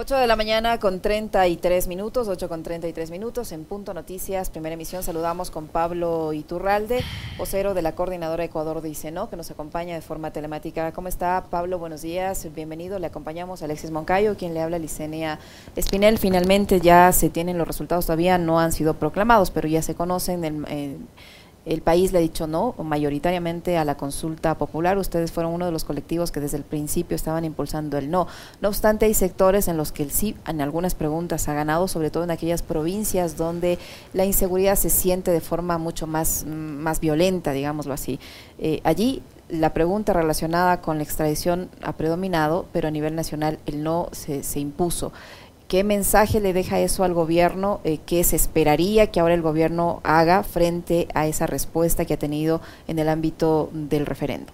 8 de la mañana con 33 minutos, 8 con 33 minutos, en Punto Noticias, primera emisión, saludamos con Pablo Iturralde, vocero de la Coordinadora Ecuador de ICENO, que nos acompaña de forma telemática. ¿Cómo está Pablo? Buenos días, bienvenido, le acompañamos a Alexis Moncayo, quien le habla Licenia Espinel. Finalmente ya se tienen los resultados, todavía no han sido proclamados, pero ya se conocen el... el país le ha dicho no mayoritariamente a la consulta popular. Ustedes fueron uno de los colectivos que desde el principio estaban impulsando el no. No obstante, hay sectores en los que el sí en algunas preguntas ha ganado, sobre todo en aquellas provincias donde la inseguridad se siente de forma mucho más, más violenta, digámoslo así. Eh, allí la pregunta relacionada con la extradición ha predominado, pero a nivel nacional el no se, se impuso. ¿Qué mensaje le deja eso al gobierno? Eh, ¿Qué se esperaría que ahora el gobierno haga frente a esa respuesta que ha tenido en el ámbito del referendo?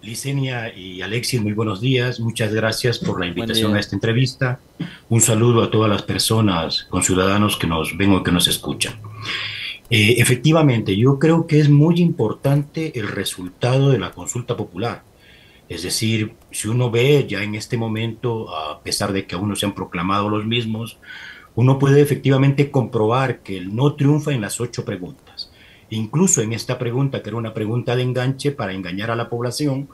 Licenia y Alexis, muy buenos días. Muchas gracias por la invitación a esta entrevista. Un saludo a todas las personas, con ciudadanos que nos ven o que nos escuchan. Eh, efectivamente, yo creo que es muy importante el resultado de la consulta popular es decir, si uno ve ya en este momento, a pesar de que aún no se han proclamado los mismos, uno puede efectivamente comprobar que no triunfa en las ocho preguntas. Incluso en esta pregunta, que era una pregunta de enganche para engañar a la población,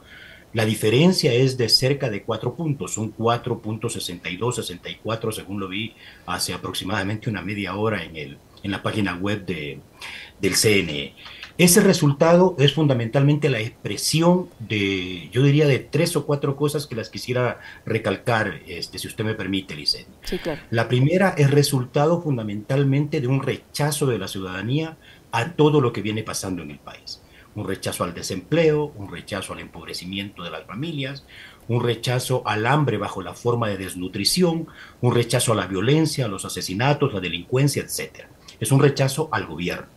la diferencia es de cerca de cuatro puntos, son 4.62, 64, según lo vi hace aproximadamente una media hora en, el, en la página web de, del CNE. Ese resultado es fundamentalmente la expresión de, yo diría, de tres o cuatro cosas que las quisiera recalcar, este, si usted me permite, Licen. Sí, claro. La primera es resultado fundamentalmente de un rechazo de la ciudadanía a todo lo que viene pasando en el país. Un rechazo al desempleo, un rechazo al empobrecimiento de las familias, un rechazo al hambre bajo la forma de desnutrición, un rechazo a la violencia, a los asesinatos, la delincuencia, etc. Es un rechazo al gobierno.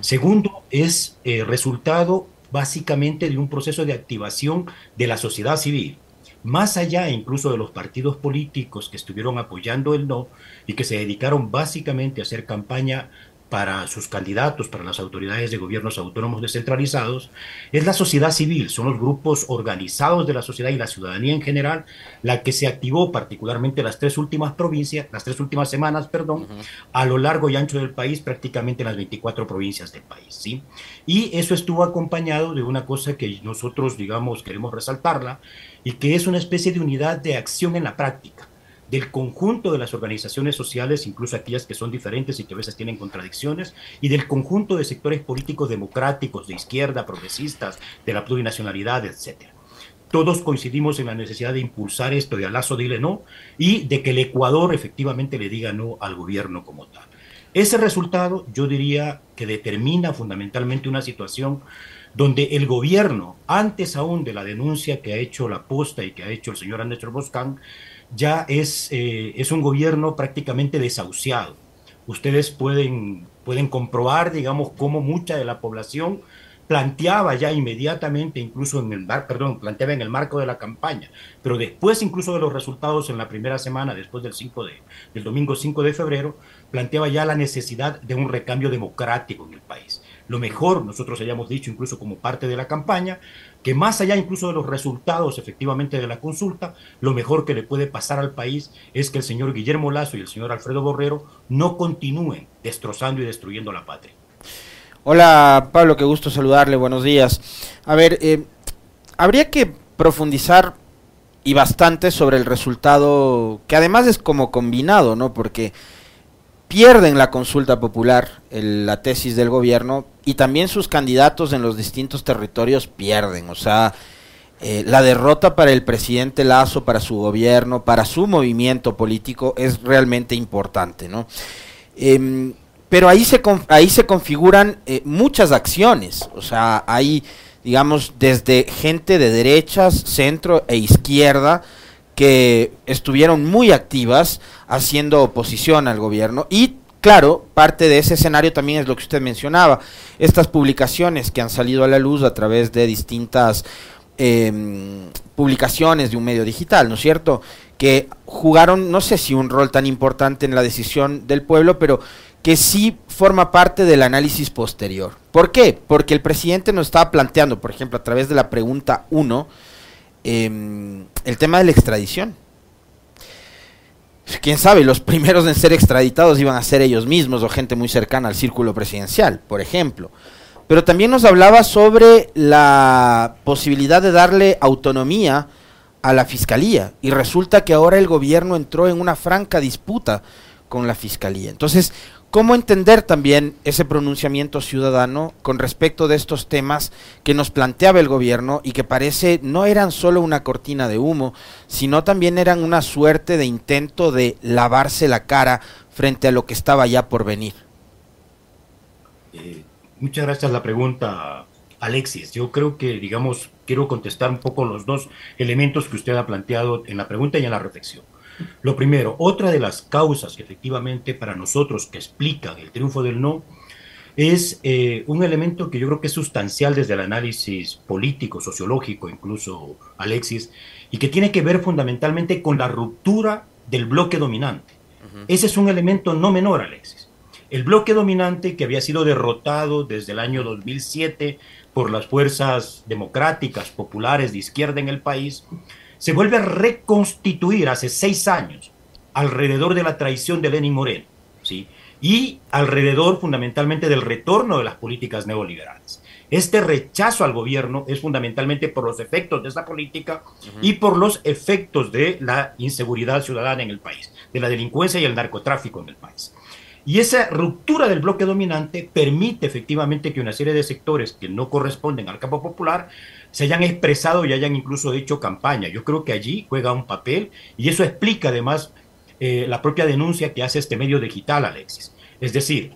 Segundo, es eh, resultado básicamente de un proceso de activación de la sociedad civil, más allá incluso de los partidos políticos que estuvieron apoyando el no y que se dedicaron básicamente a hacer campaña para sus candidatos, para las autoridades de gobiernos autónomos descentralizados, es la sociedad civil, son los grupos organizados de la sociedad y la ciudadanía en general, la que se activó particularmente las tres últimas provincias, las tres últimas semanas, perdón, a lo largo y ancho del país, prácticamente en las 24 provincias del país, ¿sí? Y eso estuvo acompañado de una cosa que nosotros, digamos, queremos resaltarla, y que es una especie de unidad de acción en la práctica del conjunto de las organizaciones sociales, incluso aquellas que son diferentes y que a veces tienen contradicciones, y del conjunto de sectores políticos democráticos, de izquierda, progresistas, de la plurinacionalidad, etc. Todos coincidimos en la necesidad de impulsar esto de Alazo dile no y de que el Ecuador efectivamente le diga no al gobierno como tal. Ese resultado yo diría que determina fundamentalmente una situación donde el gobierno, antes aún de la denuncia que ha hecho la posta y que ha hecho el señor Andrés Boscán, ya es, eh, es un gobierno prácticamente desahuciado. Ustedes pueden, pueden comprobar, digamos, cómo mucha de la población planteaba ya inmediatamente, incluso en el, perdón, planteaba en el marco de la campaña, pero después incluso de los resultados en la primera semana, después del, 5 de, del domingo 5 de febrero, planteaba ya la necesidad de un recambio democrático en el país. Lo mejor, nosotros hayamos dicho incluso como parte de la campaña, que más allá incluso de los resultados efectivamente de la consulta, lo mejor que le puede pasar al país es que el señor Guillermo Lazo y el señor Alfredo Borrero no continúen destrozando y destruyendo la patria. Hola Pablo, qué gusto saludarle, buenos días. A ver, eh, habría que profundizar y bastante sobre el resultado, que además es como combinado, ¿no? Porque pierden la consulta popular, la tesis del gobierno, y también sus candidatos en los distintos territorios pierden. O sea, eh, la derrota para el presidente Lazo, para su gobierno, para su movimiento político es realmente importante, ¿no? Em, pero ahí se, ahí se configuran eh, muchas acciones, o sea, hay, digamos, desde gente de derechas, centro e izquierda, que estuvieron muy activas haciendo oposición al gobierno y claro, parte de ese escenario también es lo que usted mencionaba, estas publicaciones que han salido a la luz a través de distintas em, publicaciones de un medio digital, ¿no es cierto? Que jugaron, no sé si un rol tan importante en la decisión del pueblo, pero que sí forma parte del análisis posterior. ¿Por qué? Porque el presidente nos estaba planteando, por ejemplo, a través de la pregunta 1, em, el tema de la extradición. Quién sabe, los primeros en ser extraditados iban a ser ellos mismos o gente muy cercana al círculo presidencial, por ejemplo. Pero también nos hablaba sobre la posibilidad de darle autonomía a la fiscalía y resulta que ahora el gobierno entró en una franca disputa con la fiscalía. Entonces, ¿cómo entender también ese pronunciamiento ciudadano con respecto de estos temas que nos planteaba el gobierno y que parece no eran solo una cortina de humo, sino también eran una suerte de intento de lavarse la cara frente a lo que estaba ya por venir? Eh, Muchas gracias la pregunta, Alexis. Yo creo que, digamos, quiero contestar un poco los dos elementos que usted ha planteado en la pregunta y en la reflexión. Lo primero, otra de las causas que efectivamente para nosotros que explican el triunfo del no es eh, un elemento que yo creo que es sustancial desde el análisis político, sociológico, incluso Alexis, y que tiene que ver fundamentalmente con la ruptura del bloque dominante. Ese es un elemento no menor, Alexis. El bloque dominante que había sido derrotado desde el año 2007 por las fuerzas democráticas populares de izquierda en el país, se vuelve a reconstituir hace seis años alrededor de la traición de Lenin Moreno, ¿sí? y alrededor fundamentalmente del retorno de las políticas neoliberales. Este rechazo al gobierno es fundamentalmente por los efectos de esa política y por los efectos de la inseguridad ciudadana en el país, de la delincuencia y el narcotráfico en el país. Y esa ruptura del bloque dominante permite efectivamente que una serie de sectores que no corresponden al campo popular se hayan expresado y hayan incluso hecho campaña. Yo creo que allí juega un papel y eso explica además eh, la propia denuncia que hace este medio digital, Alexis. Es decir,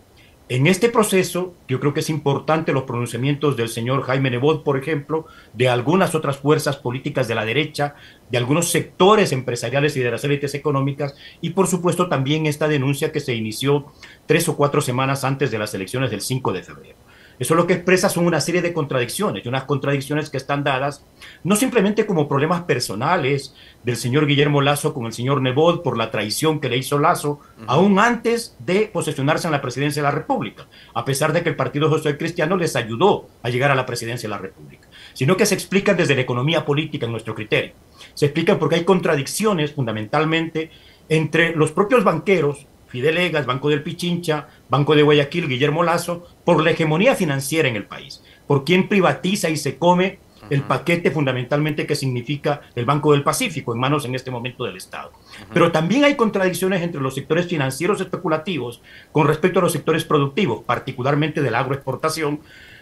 en este proceso, yo creo que es importante los pronunciamientos del señor Jaime Nebot, por ejemplo, de algunas otras fuerzas políticas de la derecha, de algunos sectores empresariales y de las élites económicas, y por supuesto también esta denuncia que se inició tres o cuatro semanas antes de las elecciones del 5 de febrero. Eso lo que expresa son una serie de contradicciones, y unas contradicciones que están dadas no simplemente como problemas personales del señor Guillermo Lazo con el señor Nebot por la traición que le hizo Lazo, aún antes de posesionarse en la presidencia de la República, a pesar de que el Partido Social Cristiano les ayudó a llegar a la presidencia de la República, sino que se explican desde la economía política en nuestro criterio. Se explican porque hay contradicciones fundamentalmente entre los propios banqueros Fidel Egas, Banco del Pichincha, Banco de Guayaquil, Guillermo Lazo, por la hegemonía financiera en el país, por quien privatiza y se come el paquete fundamentalmente que significa el Banco del Pacífico en manos en este momento del Estado. Pero también hay contradicciones entre los sectores financieros especulativos con respecto a los sectores productivos, particularmente de la agroexportación,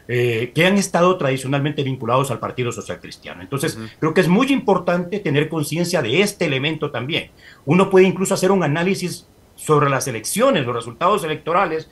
eh, que han estado tradicionalmente vinculados al Partido Social Cristiano. Entonces, creo que es muy importante tener conciencia de este elemento también. Uno puede incluso hacer un análisis sobre las elecciones, los resultados electorales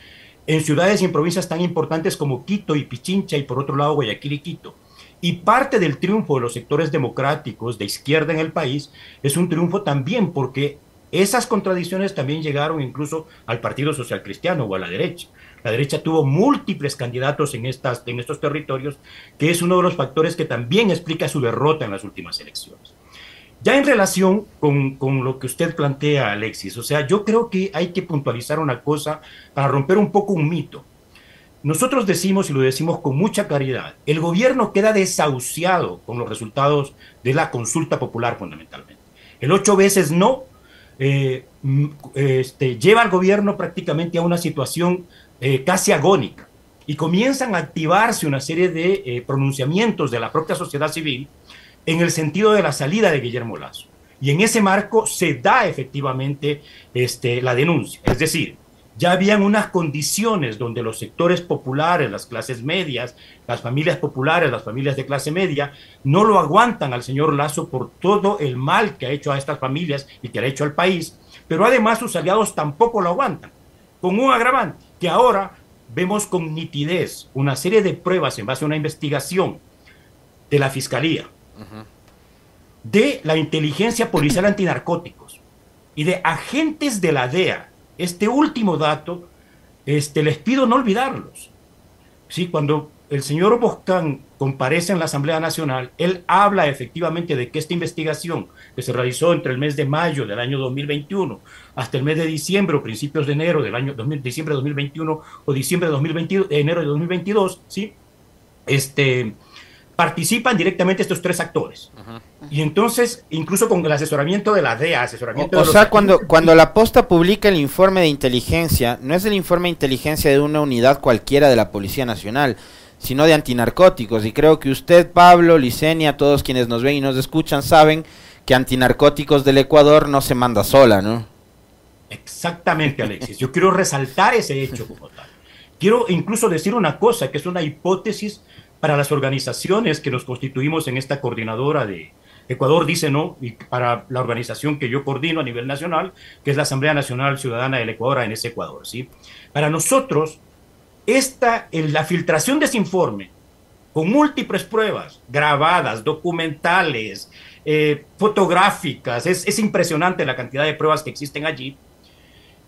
en ciudades y en provincias tan importantes como Quito y Pichincha y por otro lado Guayaquil y Quito. Y parte del triunfo de los sectores democráticos de izquierda en el país es un triunfo también porque esas contradicciones también llegaron incluso al Partido Social Cristiano o a la derecha. La derecha tuvo múltiples candidatos en, estas, en estos territorios, que es uno de los factores que también explica su derrota en las últimas elecciones. Ya en relación con, con, lo que usted plantea, Alexis, o sea, yo creo que hay que puntualizar una cosa para romper un poco un mito. Nosotros decimos, y lo decimos con mucha claridad, el gobierno queda desahuciado con los resultados de la consulta popular fundamentalmente. El ocho veces no eh, este, lleva al gobierno prácticamente a una situación eh, casi agónica y comienzan a activarse una serie de eh, pronunciamientos de la propia sociedad civil en el sentido de la salida de Guillermo Lazo. Y en ese marco se da efectivamente este, la denuncia. Es decir, ya habían unas condiciones donde los sectores populares, las clases medias, las familias populares, las familias de clase media, no lo aguantan al señor Lazo por todo el mal que ha hecho a estas familias y que ha hecho al país, pero además sus aliados tampoco lo aguantan, con un agravante, que ahora vemos con nitidez una serie de pruebas en base a una investigación de la Fiscalía, de la inteligencia policial antinarcóticos y de agentes de la DEA. Este último dato, este, les pido no olvidarlos. ¿Sí? Cuando el señor Boscán comparece en la Asamblea Nacional, él habla efectivamente de que esta investigación que se realizó entre el mes de mayo del año 2021 hasta el mes de diciembre o principios de enero del año 2000, diciembre de 2021 o diciembre de 2022, enero de 2022, ¿sí? Este, participan directamente estos tres actores. Y entonces, incluso con el asesoramiento de la DEA, asesoramiento o, sea, cuando, cuando la posta publica el informe de inteligencia, no es el informe de inteligencia de una unidad cualquiera de la Policía Nacional, sino de antinarcóticos. Y creo que usted, Pablo, Licenia, todos quienes nos ven y nos escuchan saben que antinarcóticos del Ecuador no se manda sola, ¿no? Exactamente, Alexis. Yo quiero resaltar ese hecho como tal. Quiero incluso decir una cosa, que es una hipótesis para las organizaciones que nos constituimos en esta coordinadora de Ecuador dice no, y para la organización que yo coordino a nivel nacional, que es la Asamblea Nacional Ciudadana del Ecuador en ese Ecuador. ¿sí? Para nosotros, esta, la filtración de ese informe, con múltiples pruebas grabadas, documentales, eh, fotográficas, es, es impresionante la cantidad de pruebas que existen allí,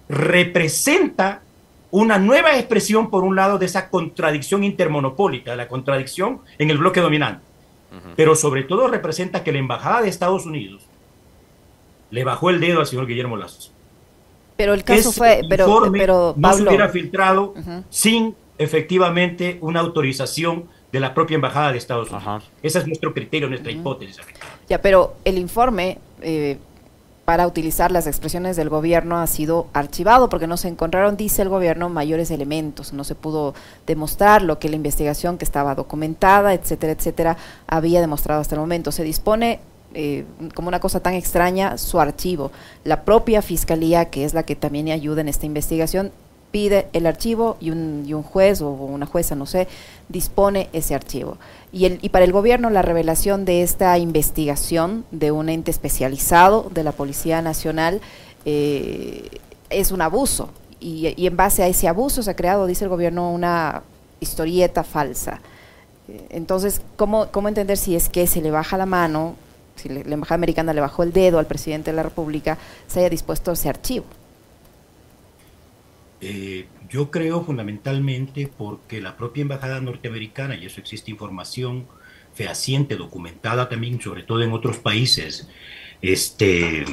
representa una nueva expresión, por un lado, de esa contradicción intermonopólica, la contradicción en el bloque dominante. Pero sobre todo representa que la Embajada de Estados Unidos le bajó el dedo al señor Guillermo Lazo. Pero el caso fue, pero, pero no se hubiera filtrado sin efectivamente una autorización de la propia Embajada de Estados Unidos. Ese es nuestro criterio, nuestra hipótesis. Ya, pero el informe eh, para utilizar las expresiones del gobierno ha sido archivado porque no se encontraron, dice el gobierno, mayores elementos, no se pudo demostrar lo que la investigación que estaba documentada, etcétera, etcétera, había demostrado hasta el momento. Se dispone eh, como una cosa tan extraña su archivo. La propia fiscalía, que es la que también ayuda en esta investigación, pide el archivo y un, y un juez o una jueza, no sé, dispone ese archivo. Y, el, y para el gobierno la revelación de esta investigación de un ente especializado de la Policía Nacional eh, es un abuso. Y, y, en base a ese abuso se ha creado, dice el gobierno, una historieta falsa. Entonces, ¿cómo, cómo entender si es que se le baja la mano, si le, la Embajada Americana le bajó el dedo al presidente de la República, se haya dispuesto ese archivo? Eh, yo creo fundamentalmente porque la propia embajada norteamericana, y eso existe información fehaciente, documentada también, sobre todo en otros países, este,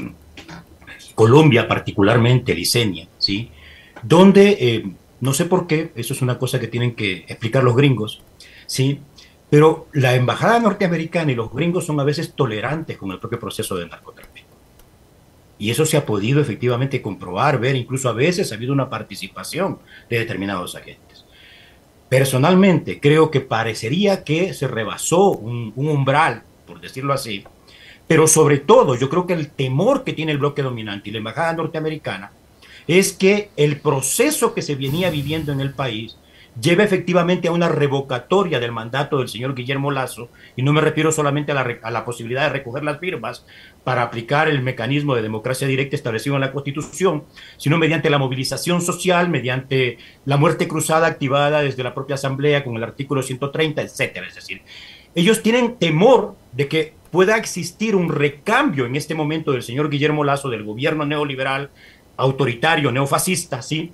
Colombia particularmente, Licenia, ¿sí? Donde, eh, no sé por qué, eso es una cosa que tienen que explicar los gringos, ¿sí? Pero la embajada norteamericana y los gringos son a veces tolerantes con el propio proceso de narcotráfico. Y eso se ha podido efectivamente comprobar, ver, incluso a veces ha habido una participación de determinados agentes. Personalmente creo que parecería que se rebasó un, umbral, por decirlo así, pero sobre todo yo creo que el temor que tiene el bloque dominante y la embajada norteamericana es que el proceso que se venía viviendo en el país lleve efectivamente a una revocatoria del mandato del señor Guillermo Lazo, y no me refiero solamente a la, a la, posibilidad de recoger las firmas para aplicar el mecanismo de democracia directa establecido en la Constitución, sino mediante la movilización social, mediante la muerte cruzada activada desde la propia Asamblea con el artículo 130, etcétera. Es decir, ellos tienen temor de que pueda existir un recambio en este momento del señor Guillermo Lazo, del gobierno neoliberal, autoritario, neofascista, ¿sí?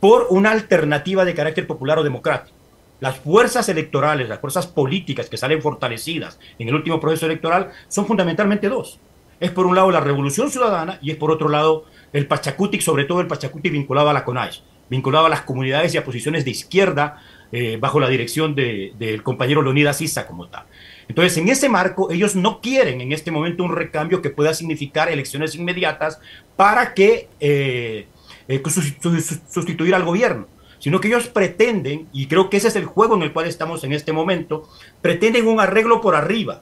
Por una alternativa de carácter popular o democrático. Las fuerzas electorales, las fuerzas políticas que salen fortalecidas en el último proceso electoral son fundamentalmente dos. Es por un lado la revolución ciudadana y es por otro lado el Pachacutic, sobre todo el Pachacutic vinculado a la CONAIS, vinculado a las comunidades y a posiciones de izquierda eh, bajo la dirección del de, compañero Leonidas Issa como tal. Entonces, en ese marco, ellos no quieren en este momento un recambio que pueda significar elecciones inmediatas para que eh, eh, sustituir al gobierno, sino que ellos pretenden, y creo que ese es el juego en el cual estamos en este momento, pretenden un arreglo por arriba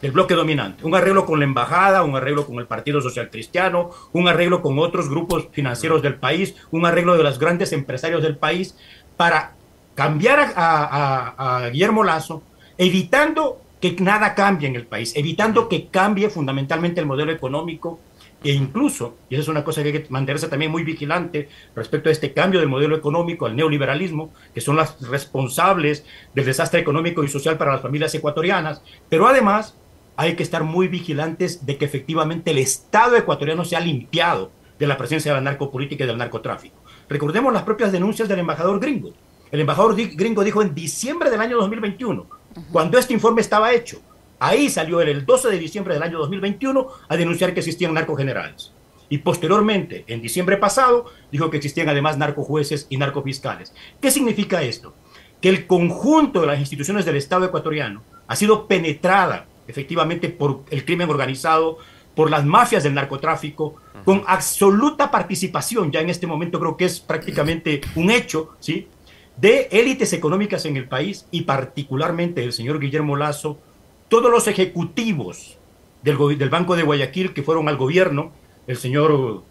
del bloque dominante, un arreglo con la embajada, un arreglo con el Partido Social Cristiano, un arreglo con otros grupos financieros del país, un arreglo de los grandes empresarios del país, para cambiar a, a, a Guillermo Lazo, evitando que nada cambie en el país, evitando que cambie fundamentalmente el modelo económico e incluso, y esa es una cosa que hay que mantenerse también muy vigilante respecto a este cambio del modelo económico al neoliberalismo, que son las responsables del desastre económico y social para las familias ecuatorianas, pero además hay que estar muy vigilantes de que efectivamente el Estado ecuatoriano sea limpiado de la presencia de la narcopolítica y del narcotráfico. Recordemos las propias denuncias del embajador gringo. el embajador gringo dijo en diciembre del año 2021, cuando este informe estaba hecho. Ahí salió el 12 de diciembre del año 2021 a denunciar que existían narcogenerales. Y posteriormente, en diciembre pasado, dijo que existían además narcojueces y narcofiscales. ¿Qué significa esto? Que el conjunto de las instituciones del Estado ecuatoriano ha sido penetrada efectivamente por el crimen organizado, por las mafias del narcotráfico, con absoluta participación, ya en este momento creo que es prácticamente un hecho, ¿sí? De élites económicas en el país y particularmente el señor Guillermo Lazo, todos los ejecutivos del, Banco de Guayaquil que fueron al gobierno, el señor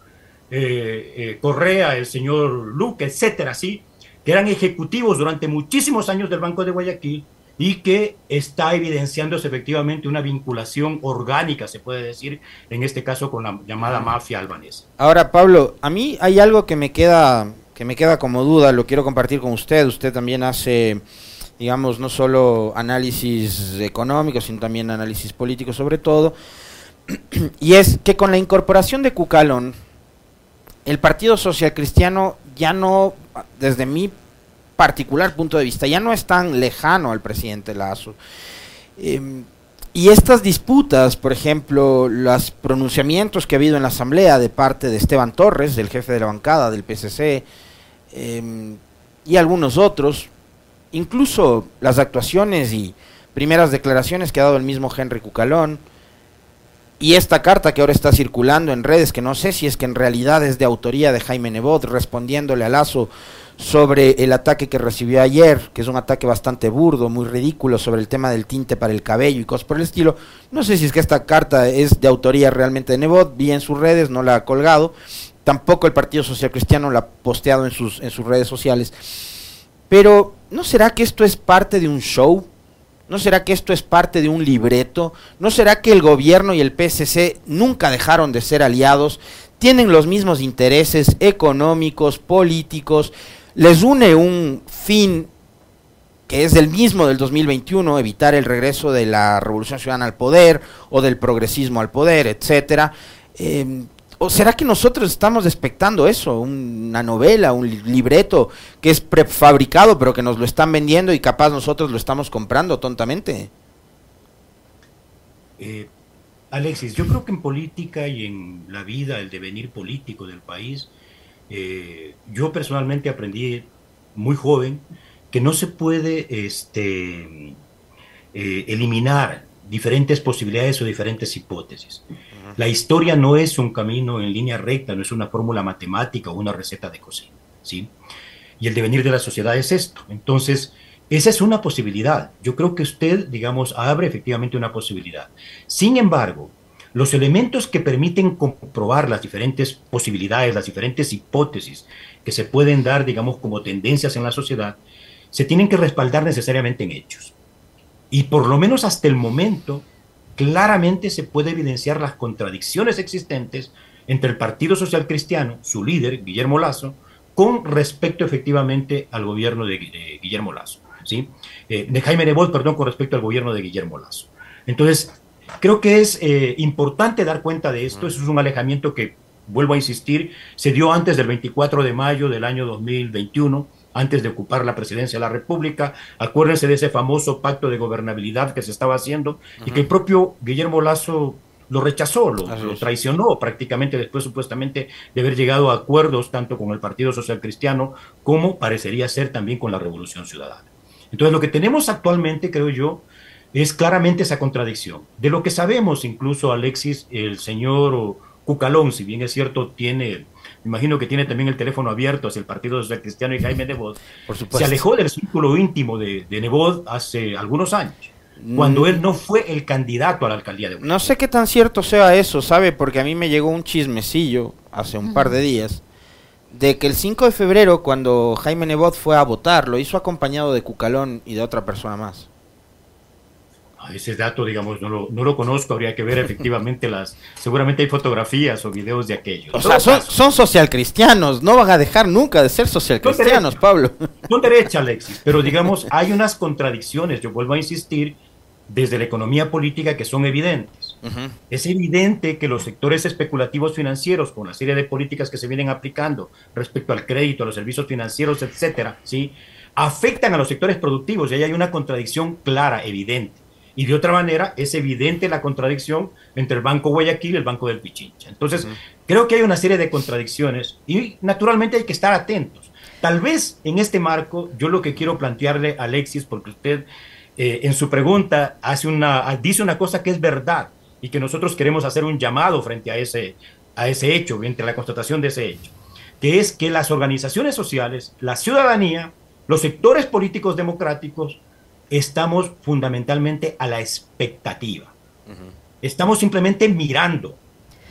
eh, eh, Correa, el señor Luque, etcétera, ¿sí? Que eran ejecutivos durante muchísimos años del Banco de Guayaquil y que está evidenciándose efectivamente una vinculación orgánica, se puede decir, en este caso con la llamada mafia albanesa. Ahora, Pablo, a mí hay algo que me queda que me queda como duda, lo quiero compartir con usted. Usted también hace, digamos, no solo análisis económico, sino también análisis político sobre todo. Y es que con la incorporación de Cucalón, el Partido Social Cristiano ya no, desde mi particular punto de vista, ya no es tan lejano al presidente Lazo. Em, y estas disputas, por ejemplo, los pronunciamientos que ha habido en la Asamblea de parte de Esteban Torres, del jefe de la bancada del PCC, em, y algunos otros, incluso las actuaciones y primeras declaraciones que ha dado el mismo Henry Cucalón, y esta carta que ahora está circulando en redes, que no sé si es que en realidad es de autoría de Jaime Nebot, respondiéndole a Lazo sobre el ataque que recibió ayer, que es un ataque bastante burdo, muy ridículo, sobre el tema del tinte para el cabello y cosas por el estilo. No sé si es que esta carta es de autoría realmente de Nebot, vi en sus redes, no la ha colgado. Tampoco el Partido Social Cristiano la ha posteado en sus, en sus redes sociales. Pero, ¿no será que esto es parte de un show? ¿No será que esto es parte de un libreto? ¿No será que el gobierno y el PSC nunca dejaron de ser aliados? Tienen los mismos intereses económicos, políticos, les une un fin que es el mismo del 2021, evitar el regreso de la revolución ciudadana al poder o del progresismo al poder, etcétera. Em, ¿O será que nosotros estamos expectando eso? Una novela, un libreto que es prefabricado pero que nos lo están vendiendo y capaz nosotros lo estamos comprando tontamente. Eh, Alexis, yo creo que en política y en la vida, el devenir político del país, eh, yo personalmente aprendí muy joven que no se puede este, eh, eliminar diferentes posibilidades o diferentes hipótesis. La historia no es un camino en línea recta, no es una fórmula matemática o una receta de cocina, ¿sí? Y el devenir de la sociedad es esto. Entonces, esa es una posibilidad. Yo creo que usted, digamos, abre efectivamente una posibilidad. Sin embargo, los elementos que permiten comprobar las diferentes posibilidades, las diferentes hipótesis que se pueden dar, digamos, como tendencias en la sociedad, se tienen que respaldar necesariamente en hechos. Y por lo menos hasta el momento, claramente se puede evidenciar las contradicciones existentes entre el Partido Social Cristiano, su líder, Guillermo Lazo, con respecto efectivamente al gobierno de, Guillermo Lazo, ¿sí? Eh, de Jaime Nebot, perdón, con respecto al gobierno de Guillermo Lazo. Entonces, Creo que es eh, importante dar cuenta de esto. Eso es un alejamiento que, vuelvo a insistir, se dio antes del 24 de mayo del año 2021, antes de ocupar la presidencia de la República. Acuérdense de ese famoso pacto de gobernabilidad que se estaba haciendo y que el propio Guillermo Lazo lo rechazó, lo, lo, traicionó prácticamente después supuestamente de haber llegado a acuerdos tanto con el Partido Social Cristiano como parecería ser también con la Revolución Ciudadana. Entonces lo que tenemos actualmente, creo yo, es claramente esa contradicción. De lo que sabemos, incluso Alexis, el señor Cucalón, si bien es cierto, tiene, imagino que tiene también el teléfono abierto hacia el Partido Social Cristiano y Jaime Nebot, se alejó del círculo íntimo de, de Nebot hace algunos años cuando él no fue el candidato a la alcaldía de No sé qué tan cierto sea eso, ¿sabe? Porque a mí me llegó un chismecillo hace un par de días de que el 5 de febrero, cuando Jaime Nebot fue a votar, lo hizo acompañado de Cucalón y de otra persona más ese dato, digamos, no lo, no lo conozco, habría que ver efectivamente las, seguramente hay fotografías o videos de aquellos. O sea, son, son social cristianos, no van a dejar nunca de ser social cristianos, Pablo. Son derecha, Alexis, pero digamos, hay unas contradicciones, yo vuelvo a insistir, desde la economía política que son evidentes. Es evidente que los sectores especulativos financieros, con la serie de políticas que se vienen aplicando respecto al crédito, a los servicios financieros, etcétera, ¿sí? afectan a los sectores productivos y ahí hay una contradicción clara, evidente. Y de otra manera, es evidente la contradicción entre el Banco Guayaquil y el Banco del Pichincha. Entonces, creo que hay una serie de contradicciones y naturalmente hay que estar atentos. Tal vez en este marco, yo lo que quiero plantearle a Alexis, porque usted eh, en su pregunta hace una, dice una cosa que es verdad y que nosotros queremos hacer un llamado frente a ese, a ese hecho, entre la constatación de ese hecho, que es que las organizaciones sociales, la ciudadanía, los sectores políticos democráticos, estamos fundamentalmente a la expectativa. Estamos simplemente mirando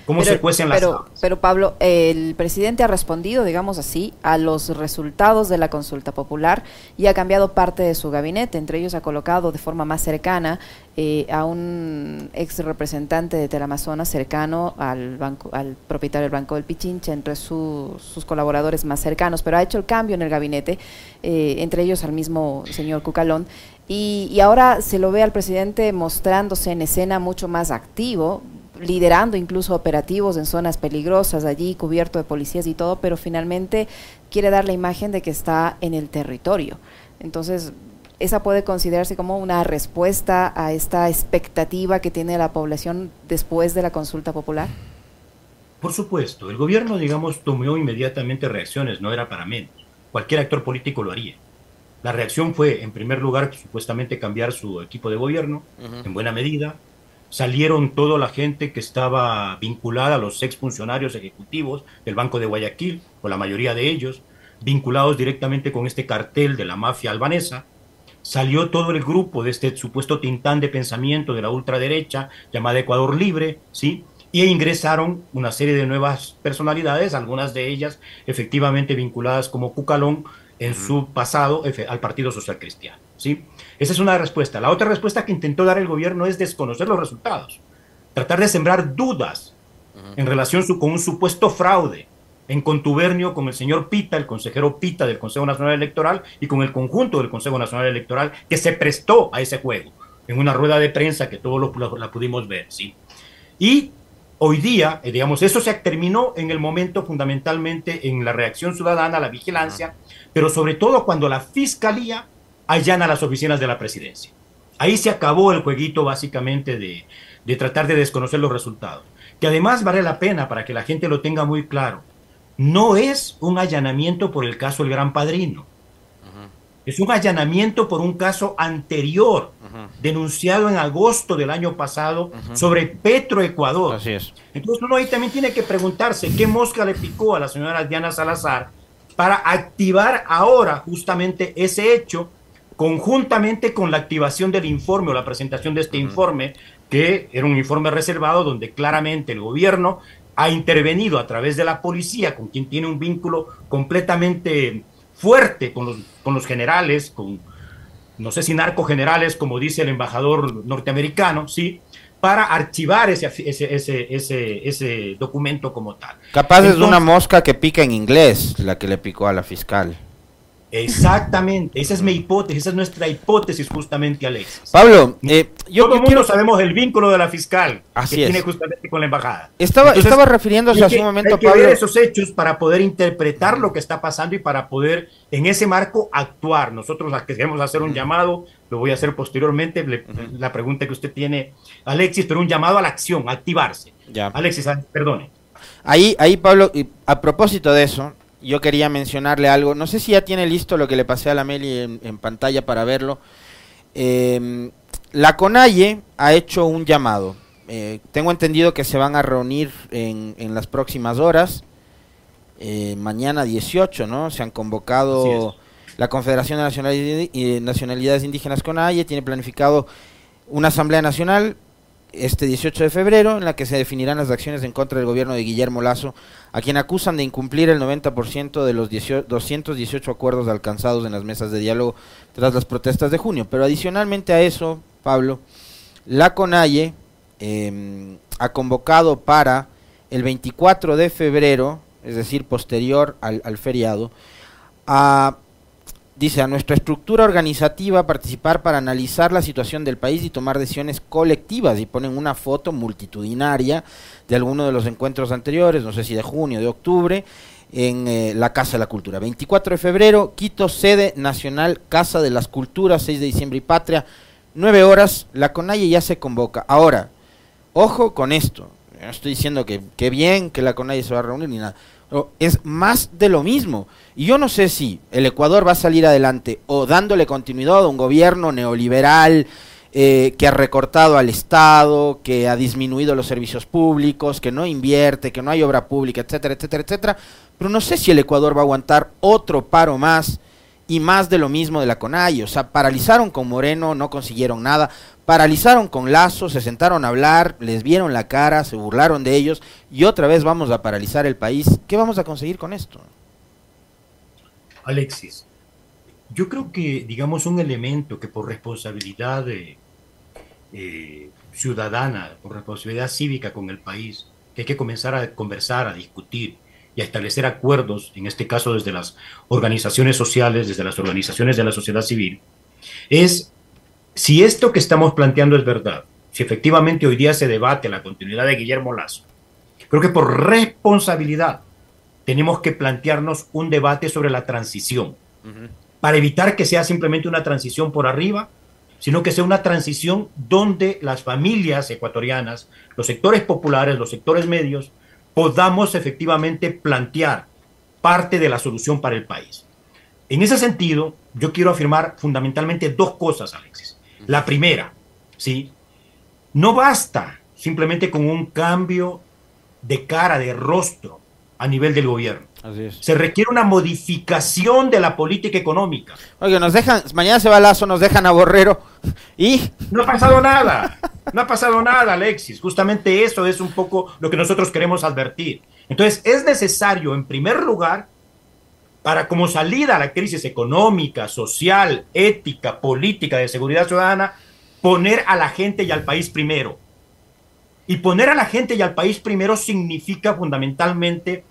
cómo se cuecen las pero, pero Pablo, el presidente ha respondido, digamos así, a los resultados de la consulta popular y ha cambiado parte de su gabinete. Entre ellos ha colocado de forma más cercana eh, a un ex representante de Telamazonas cercano al banco, al propietario del Banco del Pichincha, entre sus colaboradores más cercanos, pero ha hecho el cambio en el gabinete, eh, entre ellos al mismo señor Cucalón. Y, y, ahora se lo ve al presidente mostrándose en escena mucho más activo, liderando incluso operativos en zonas peligrosas, allí cubierto de policías y todo, pero finalmente quiere dar la imagen de que está en el territorio. Entonces, esa puede considerarse como una respuesta a esta expectativa que tiene la población después de la consulta popular. Por supuesto, el gobierno, digamos, tomó inmediatamente reacciones, no era para menos. Cualquier actor político lo haría. La reacción fue, en primer lugar, supuestamente cambiar su equipo de gobierno, en buena medida, salieron toda la gente que estaba vinculada a los exfuncionarios ejecutivos del Banco de Guayaquil, o la mayoría de ellos, vinculados directamente con este cartel de la mafia albanesa. Salió todo el grupo de este supuesto tintán de pensamiento de la ultraderecha llamada Ecuador Libre, ¿sí? Y ingresaron una serie de nuevas personalidades, algunas de ellas efectivamente vinculadas como Cucalón en su pasado al Partido Social Cristiano, ¿sí? Esa es una respuesta. La otra respuesta que intentó dar el gobierno es desconocer los resultados, tratar de sembrar dudas en relación con un supuesto fraude en contubernio con el señor Pita, el consejero Pita del Consejo Nacional Electoral y con el conjunto del Consejo Nacional Electoral que se prestó a ese juego en una rueda de prensa que todos la pudimos ver, ¿sí? Y hoy día, eh, digamos, eso se terminó en el momento fundamentalmente en la reacción ciudadana, la vigilancia, pero sobre todo cuando la fiscalía allana las oficinas de la presidencia. Ahí se acabó el jueguito básicamente de, de tratar de desconocer los resultados. Que además vale la pena para que la gente lo tenga muy claro. No es un allanamiento por el caso El Gran Padrino. Es un allanamiento por un caso anterior, denunciado en agosto del año pasado sobre Petroecuador. Así es. Entonces uno ahí también tiene que preguntarse qué mosca le picó a la señora Diana Salazar para activar ahora justamente ese hecho conjuntamente con la activación del informe o la presentación de este informe, que era un informe reservado donde claramente el gobierno ha intervenido a través de la policía, con quien tiene un vínculo completamente fuerte con los, con los generales, con no sé si narcogenerales, como dice el embajador norteamericano, ¿sí? para archivar ese, ese, ese, ese, ese documento como tal. Capaz es una mosca que pica en inglés, la que le picó a la fiscal. Exactamente, esa es mi hipótesis, esa es nuestra hipótesis justamente, Alexis. Pablo, eh, yo todo el mundo sabemos el vínculo de la fiscal que tiene justamente con la embajada. Estaba, estaba refiriéndose hace un momento, hay que Pablo. ver esos hechos para poder interpretar lo que está pasando y para poder en ese marco actuar. Nosotros queremos hacer un llamado, lo voy a hacer posteriormente, la pregunta que usted tiene, Alexis, pero un llamado a la acción, a activarse. Ya. Alexis, perdone. Ahí, ahí Pablo, a propósito de eso, yo quería mencionarle algo. No sé si ya tiene listo lo que le pasé a la Meli en, pantalla para verlo. Em, la CONAIE ha hecho un llamado. Eh, tengo entendido que se van a reunir en, en las próximas horas. Eh, mañana 18, ¿no? Se han convocado la Confederación de Nacionalidades Indígenas CONAIE, tiene planificado una asamblea nacional este 18 de febrero, en la que se definirán las acciones en contra del gobierno de Guillermo Lazo, a quien acusan de incumplir el 90% de los 218 acuerdos alcanzados en las mesas de diálogo tras las protestas de junio. Pero adicionalmente a eso, Pablo, la CONAIE em, ha convocado para el 24 de febrero, es decir, posterior al, al feriado, a dice a nuestra estructura organizativa participar para analizar la situación del país y tomar decisiones colectivas y ponen una foto multitudinaria de alguno de los encuentros anteriores, no sé si de junio, de octubre, en eh, la Casa de la Cultura. 24 de febrero, Quito, sede nacional, Casa de las Culturas, 6 de diciembre y Patria, 9 horas, la CONAIE ya se convoca. Ahora, ojo con esto, no estoy diciendo que, que bien que la CONAIE se va a reunir ni nada, es más de lo mismo. Y yo no sé si el Ecuador va a salir adelante o dándole continuidad a un gobierno neoliberal, eh, que ha recortado al Estado, que ha disminuido los servicios públicos, que no invierte, que no hay obra pública, etcétera, etcétera, etcétera. Pero no sé si el Ecuador va a aguantar otro paro más y más de lo mismo de la CONAI. O sea, paralizaron con Moreno, no consiguieron nada. Paralizaron con Lazo, se sentaron a hablar, les vieron la cara, se burlaron de ellos y otra vez vamos a paralizar el país. ¿Qué vamos a conseguir con esto? Alexis, yo creo que, digamos, un elemento que por responsabilidad eh, ciudadana, por responsabilidad cívica con el país, que hay que comenzar a conversar, a discutir y a establecer acuerdos, en este caso desde las organizaciones sociales, desde las organizaciones de la sociedad civil, es si esto que estamos planteando es verdad, si efectivamente hoy día se debate la continuidad de Guillermo Lazo, creo que por responsabilidad tenemos que plantearnos un debate sobre la transición, para evitar que sea simplemente una transición por arriba sino que sea una transición donde las familias ecuatorianas, los sectores populares, los sectores medios, podamos efectivamente plantear parte de la solución para el país. En ese sentido, yo quiero afirmar fundamentalmente dos cosas, Alexis. La primera, ¿sí? No basta simplemente con un cambio de cara, de rostro a nivel del gobierno. Se requiere una modificación de la política económica. Oye, nos dejan, mañana se va Lazo, nos dejan a Borrero y... No ha pasado nada, no ha pasado nada, Alexis. Justamente eso es un poco lo que nosotros queremos advertir. Entonces, es necesario, en primer lugar, para como salida a la crisis económica, social, ética, política, de seguridad ciudadana, poner a la gente y al país primero. Y poner a la gente y al país primero significa fundamentalmente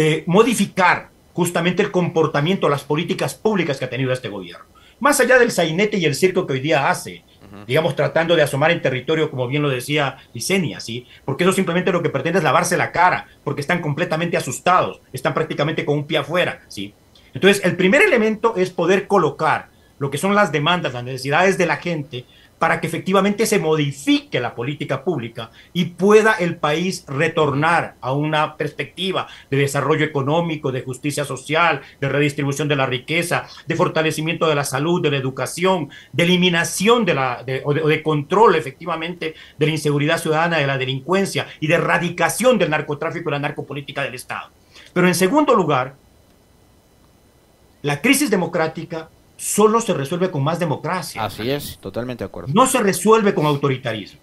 eh, modificar justamente el comportamiento, las políticas públicas que ha tenido este gobierno. Más allá del sainete y el circo que hoy día hace, digamos, tratando de asomar en territorio, como bien lo decía Licenia, ¿sí? Porque eso simplemente lo que pretende es lavarse la cara, porque están completamente asustados, están prácticamente con un pie afuera, ¿sí? Entonces, el primer elemento es poder colocar lo que son las demandas, las necesidades de la gente para que efectivamente se modifique la política pública y pueda el país retornar a una perspectiva de desarrollo económico, de justicia social, de redistribución de la riqueza, de fortalecimiento de la salud, de la educación, de eliminación de la, o, de, control efectivamente de la inseguridad ciudadana, de la delincuencia y de erradicación del narcotráfico y la narcopolítica del Estado. Pero en segundo lugar, la crisis democrática solo se resuelve con más democracia. Así es, totalmente de acuerdo. No se resuelve con autoritarismo.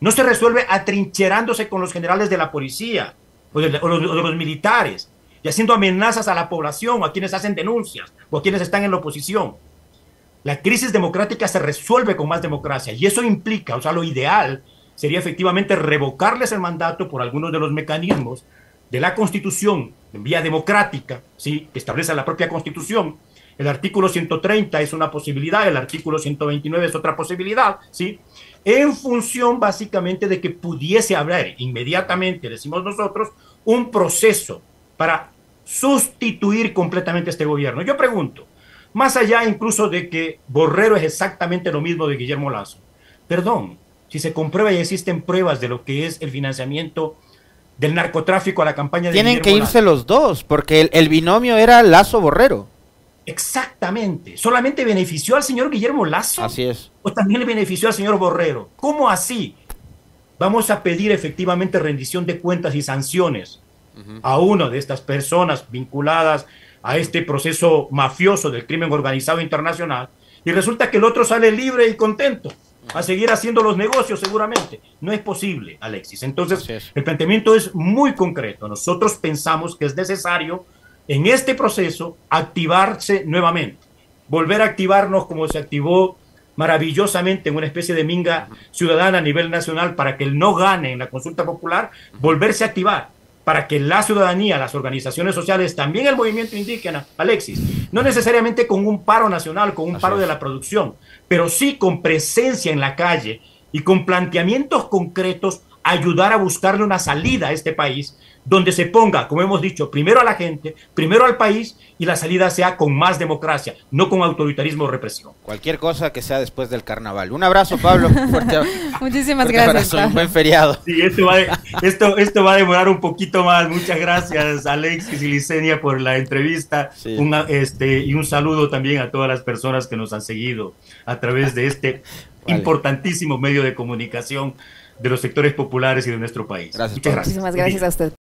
No se resuelve atrincherándose con los generales de la policía o de, los, militares y haciendo amenazas a la población o a quienes hacen denuncias o a quienes están en la oposición. La crisis democrática se resuelve con más democracia y eso implica, o sea, lo ideal sería efectivamente revocarles el mandato por algunos de los mecanismos de la Constitución en vía democrática, ¿sí? que establece la propia Constitución, el artículo 130 es una posibilidad, el artículo 129 es otra posibilidad, ¿sí? En función básicamente de que pudiese haber inmediatamente, decimos nosotros, un proceso para sustituir completamente este gobierno. Yo pregunto, más allá incluso de que Borrero es exactamente lo mismo de Guillermo Lazo, perdón, si se comprueba y existen pruebas de lo que es el financiamiento del narcotráfico a la campaña de Tienen que irse los dos, porque el, el binomio era Lazo-Borrero. Exactamente. ¿Solamente benefició al señor Guillermo Lazo? Así es. ¿O también le benefició al señor Borrero? ¿Cómo así? Vamos a pedir efectivamente rendición de cuentas y sanciones a una de estas personas vinculadas a este proceso mafioso del crimen organizado internacional y resulta que el otro sale libre y contento a seguir haciendo los negocios seguramente. No es posible, Alexis. Entonces, el planteamiento es muy concreto. Nosotros pensamos que es necesario en este proceso activarse nuevamente, volver a activarnos como se activó maravillosamente en una especie de minga ciudadana a nivel nacional para que el no gane en la consulta popular, volverse a activar para que la ciudadanía, las organizaciones sociales, también el movimiento indígena, Alexis, no necesariamente con un paro nacional, con un paro de la producción, pero sí con presencia en la calle y con planteamientos concretos ayudar a buscarle una salida a este país donde se ponga, como hemos dicho, primero a la gente, primero al país y la salida sea con más democracia, no con autoritarismo o represión. Cualquier cosa que sea después del carnaval. Un abrazo, Pablo. Muchísimas gracias. Un buen feriado. Sí, esto va, esto, esto va a demorar un poquito más. Muchas gracias, Alexis y Licenia, por la entrevista. este, y un saludo también a todas las personas que nos han seguido a través de este importantísimo medio de comunicación de los sectores populares y de nuestro país. Muchas gracias. Muchísimas gracias a usted.